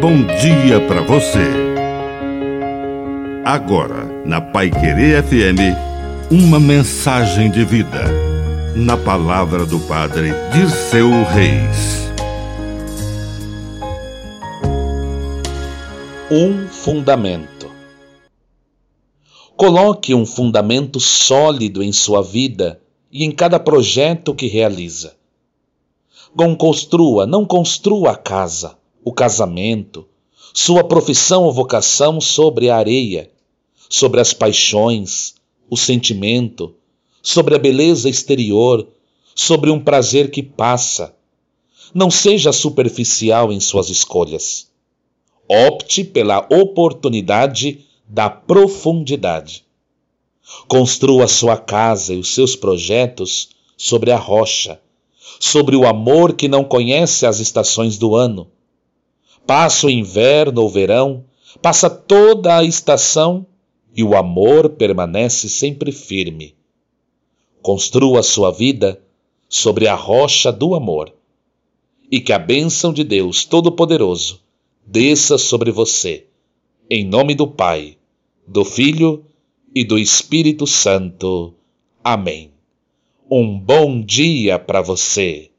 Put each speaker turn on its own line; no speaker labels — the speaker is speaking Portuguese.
bom dia para você. Agora, na Pai Querer FM, uma mensagem de vida. Na palavra do Padre Dirceu Reis.
Um fundamento. Coloque um fundamento sólido em sua vida e em cada projeto que realiza. Não construa, não construa a casa o casamento, sua profissão ou vocação sobre a areia, sobre as paixões, o sentimento, sobre a beleza exterior, sobre um prazer que passa. Não seja superficial em suas escolhas. Opte pela oportunidade da profundidade. Construa sua casa e os seus projetos sobre a rocha, sobre o amor que não conhece as estações do ano Passa o inverno ou verão, passa toda a estação e o amor permanece sempre firme. Construa sua vida sobre a rocha do amor e que a bênção de Deus Todo-Poderoso desça sobre você, em nome do Pai, do Filho e do Espírito Santo. Amém. Um bom dia para você.